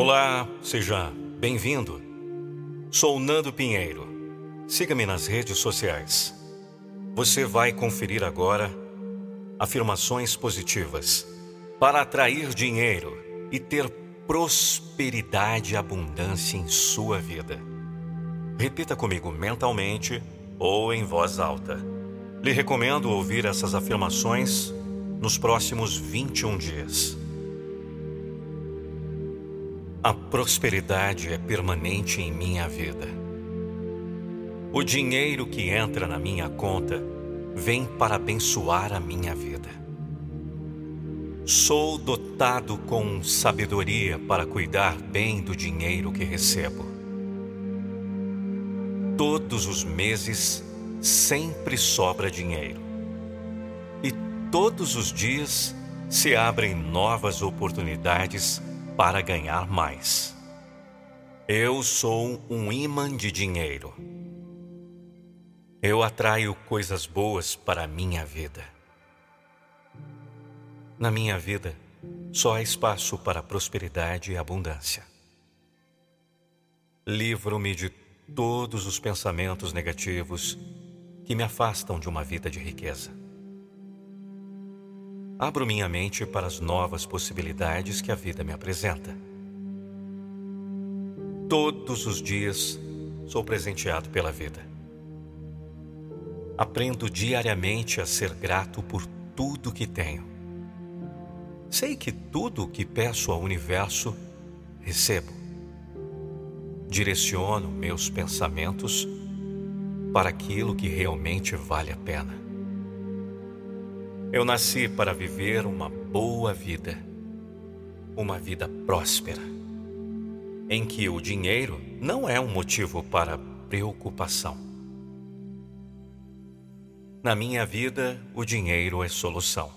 Olá, seja bem-vindo. Sou Nando Pinheiro. Siga-me nas redes sociais. Você vai conferir agora afirmações positivas para atrair dinheiro e ter prosperidade e abundância em sua vida. Repita comigo mentalmente ou em voz alta. Lhe recomendo ouvir essas afirmações nos próximos 21 dias. A prosperidade é permanente em minha vida. O dinheiro que entra na minha conta vem para abençoar a minha vida. Sou dotado com sabedoria para cuidar bem do dinheiro que recebo. Todos os meses sempre sobra dinheiro. E todos os dias se abrem novas oportunidades para ganhar mais. Eu sou um imã de dinheiro. Eu atraio coisas boas para a minha vida. Na minha vida, só há espaço para prosperidade e abundância. Livro-me de todos os pensamentos negativos que me afastam de uma vida de riqueza. Abro minha mente para as novas possibilidades que a vida me apresenta. Todos os dias sou presenteado pela vida. Aprendo diariamente a ser grato por tudo que tenho. Sei que tudo o que peço ao universo, recebo. Direciono meus pensamentos para aquilo que realmente vale a pena. Eu nasci para viver uma boa vida, uma vida próspera, em que o dinheiro não é um motivo para preocupação. Na minha vida, o dinheiro é solução.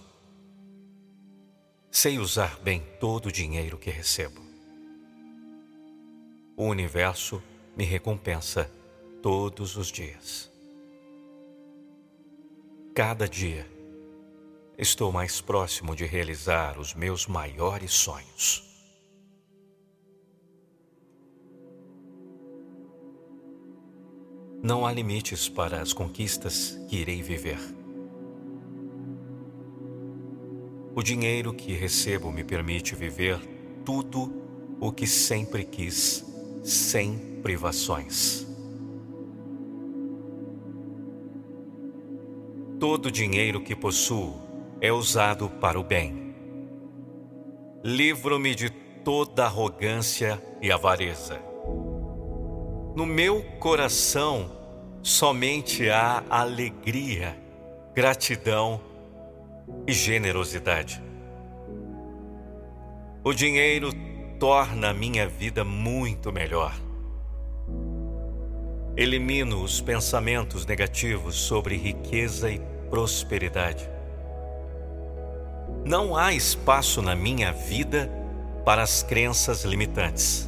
Sei usar bem todo o dinheiro que recebo. O universo me recompensa todos os dias. Cada dia, estou mais próximo de realizar os meus maiores sonhos. Não há limites para as conquistas que irei viver. O dinheiro que recebo me permite viver tudo o que sempre quis, sem privações. Todo o dinheiro que possuo é usado para o bem. Livro-me de toda arrogância e avareza. No meu coração somente há alegria, gratidão e generosidade. O dinheiro torna a minha vida muito melhor. Elimino os pensamentos negativos sobre riqueza e prosperidade. Não há espaço na minha vida para as crenças limitantes.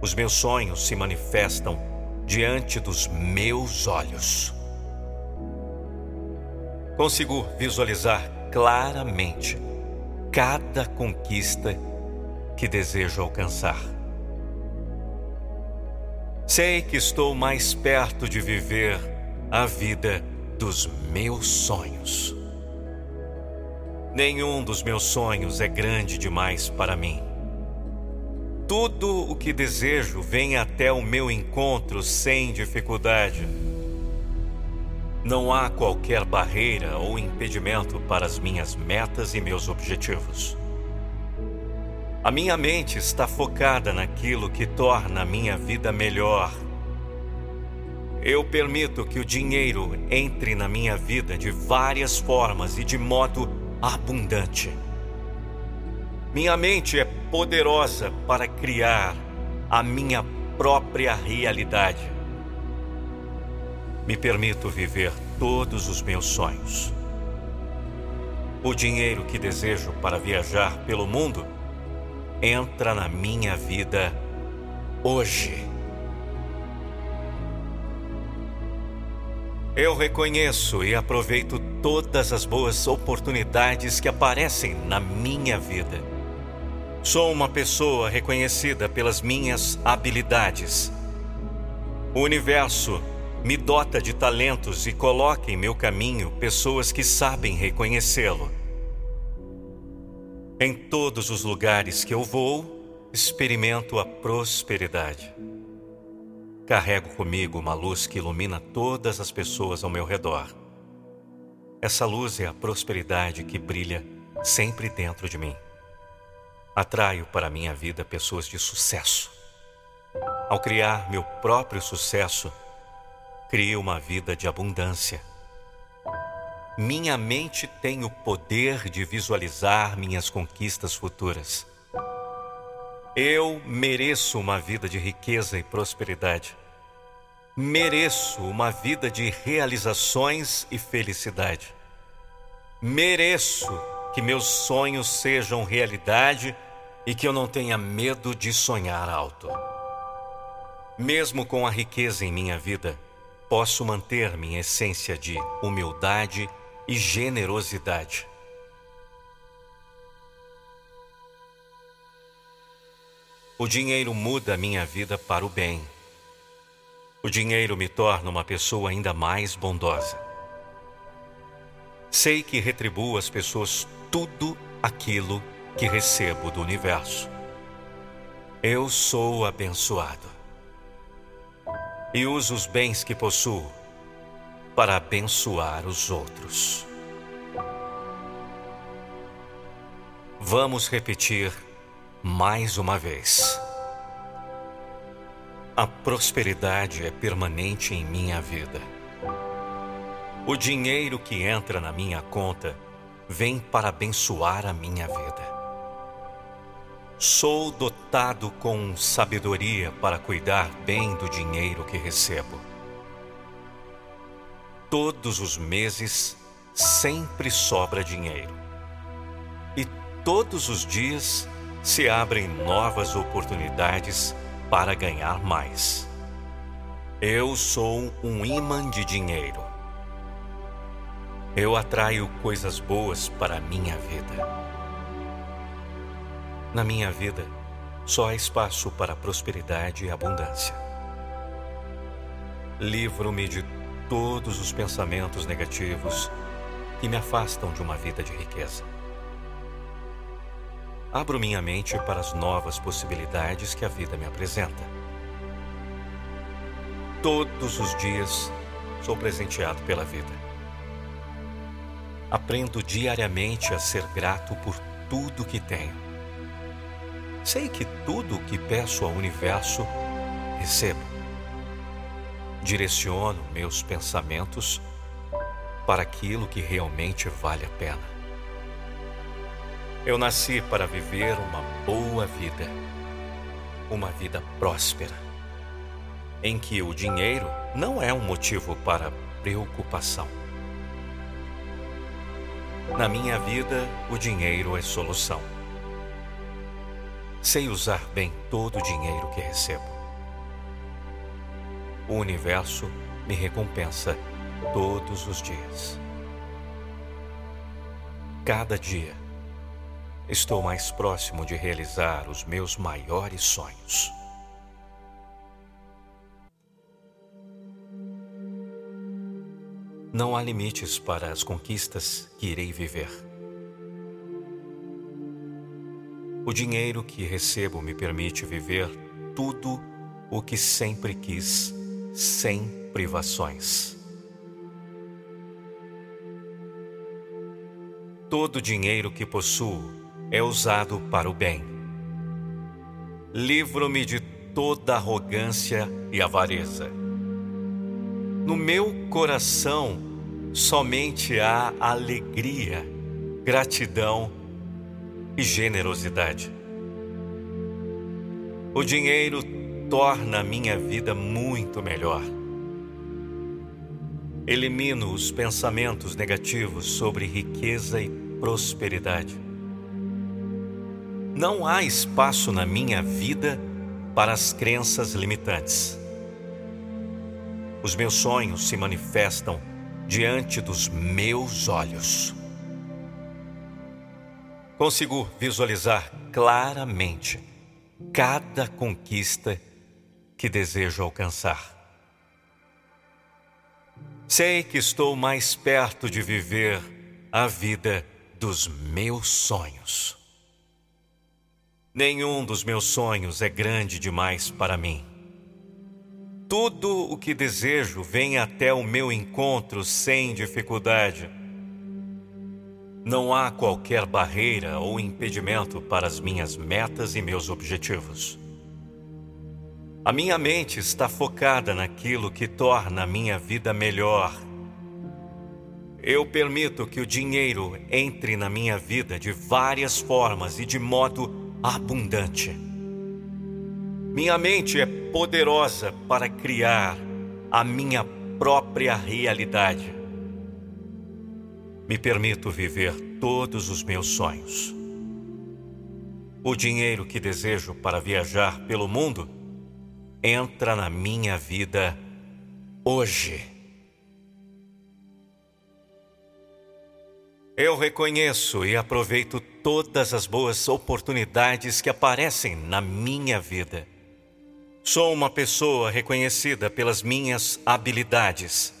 Os meus sonhos se manifestam diante dos meus olhos. Consigo visualizar claramente cada conquista que desejo alcançar. Sei que estou mais perto de viver a vida dos meus sonhos. Nenhum dos meus sonhos é grande demais para mim. Tudo o que desejo vem até o meu encontro sem dificuldade. Não há qualquer barreira ou impedimento para as minhas metas e meus objetivos. A minha mente está focada naquilo que torna a minha vida melhor. Eu permito que o dinheiro entre na minha vida de várias formas e de modo abundante. Minha mente é poderosa para criar a minha própria realidade. Me permito viver todos os meus sonhos. O dinheiro que desejo para viajar pelo mundo entra na minha vida hoje. Eu reconheço e aproveito todas as boas oportunidades que aparecem na minha vida. Sou uma pessoa reconhecida pelas minhas habilidades. O universo me dota de talentos e coloca em meu caminho pessoas que sabem reconhecê-lo. Em todos os lugares que eu vou, experimento a prosperidade. Carrego comigo uma luz que ilumina todas as pessoas ao meu redor. Essa luz é a prosperidade que brilha sempre dentro de mim. Atraio para a minha vida pessoas de sucesso. Ao criar meu próprio sucesso, crio uma vida de abundância. Minha mente tem o poder de visualizar minhas conquistas futuras. Eu mereço uma vida de riqueza e prosperidade. Mereço uma vida de realizações e felicidade. Mereço que meus sonhos sejam realidade e que eu não tenha medo de sonhar alto. Mesmo com a riqueza em minha vida, posso manter minha essência de humildade e generosidade. O dinheiro muda minha vida para o bem. O dinheiro me torna uma pessoa ainda mais bondosa. Sei que retribuo às pessoas tudo aquilo que recebo do universo. Eu sou abençoado e uso os bens que possuo para abençoar os outros. Vamos repetir mais uma vez. A prosperidade é permanente em minha vida. O dinheiro que entra na minha conta vem para abençoar a minha vida. Sou dotado com sabedoria para cuidar bem do dinheiro que recebo. Todos os meses sempre sobra dinheiro. E todos os dias se abrem novas oportunidades para ganhar mais. Eu sou um imã de dinheiro. Eu atraio coisas boas para a minha vida. Na minha vida, só há espaço para prosperidade e abundância. Livro-me de todos os pensamentos negativos que me afastam de uma vida de riqueza. Abro minha mente para as novas possibilidades que a vida me apresenta. Todos os dias sou presenteado pela vida. Aprendo diariamente a ser grato por tudo que tenho Sei que tudo o que peço ao universo, recebo. Direciono meus pensamentos para aquilo que realmente vale a pena. Eu nasci para viver uma boa vida, uma vida próspera, em que o dinheiro não é um motivo para preocupação. Na minha vida, o dinheiro é solução. Sei usar bem todo o dinheiro que recebo. O universo me recompensa todos os dias. Cada dia estou mais próximo de realizar os meus maiores sonhos. Não há limites para as conquistas que irei viver. O dinheiro que recebo me permite viver tudo o que sempre quis, sem privações. Todo o dinheiro que possuo é usado para o bem. Livro-me de toda arrogância e avareza. No meu coração somente há alegria, gratidão e generosidade. O dinheiro torna a minha vida muito melhor. Elimino os pensamentos negativos sobre riqueza e prosperidade. Não há espaço na minha vida para as crenças limitantes. Os meus sonhos se manifestam diante dos meus olhos. Consigo visualizar claramente cada conquista que desejo alcançar. Sei que estou mais perto de viver a vida dos meus sonhos. Nenhum dos meus sonhos é grande demais para mim. Tudo o que desejo vem até o meu encontro sem dificuldade. Não há qualquer barreira ou impedimento para as minhas metas e meus objetivos. A minha mente está focada naquilo que torna a minha vida melhor. Eu permito que o dinheiro entre na minha vida de várias formas e de modo abundante. Minha mente é poderosa para criar a minha própria realidade. Me permito viver todos os meus sonhos. O dinheiro que desejo para viajar pelo mundo entra na minha vida hoje. Eu reconheço e aproveito todas as boas oportunidades que aparecem na minha vida. Sou uma pessoa reconhecida pelas minhas habilidades.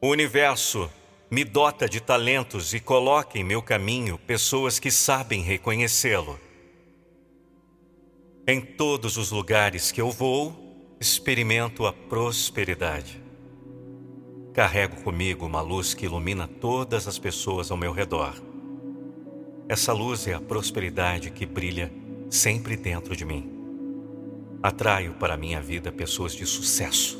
O universo me dota de talentos e coloca em meu caminho pessoas que sabem reconhecê-lo. Em todos os lugares que eu vou, experimento a prosperidade. Carrego comigo uma luz que ilumina todas as pessoas ao meu redor. Essa luz é a prosperidade que brilha sempre dentro de mim. Atraio para minha vida pessoas de sucesso.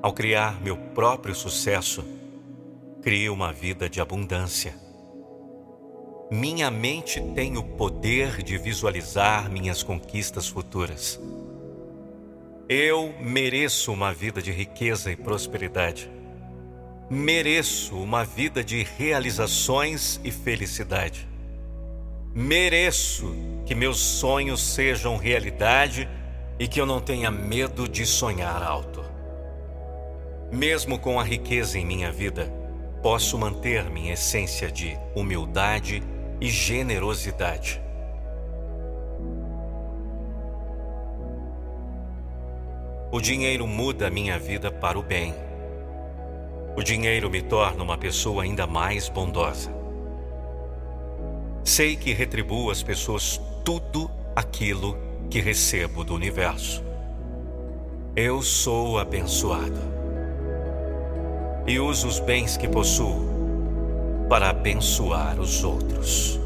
Ao criar meu próprio sucesso, crio uma vida de abundância. Minha mente tem o poder de visualizar minhas conquistas futuras. Eu mereço uma vida de riqueza e prosperidade. Mereço uma vida de realizações e felicidade. Mereço que meus sonhos sejam realidade e que eu não tenha medo de sonhar alto. Mesmo com a riqueza em minha vida, posso manter minha essência de humildade e generosidade. O dinheiro muda a minha vida para o bem. O dinheiro me torna uma pessoa ainda mais bondosa. Sei que retribuo às pessoas tudo aquilo que recebo do universo. Eu sou abençoado e uso os bens que possuo para abençoar os outros.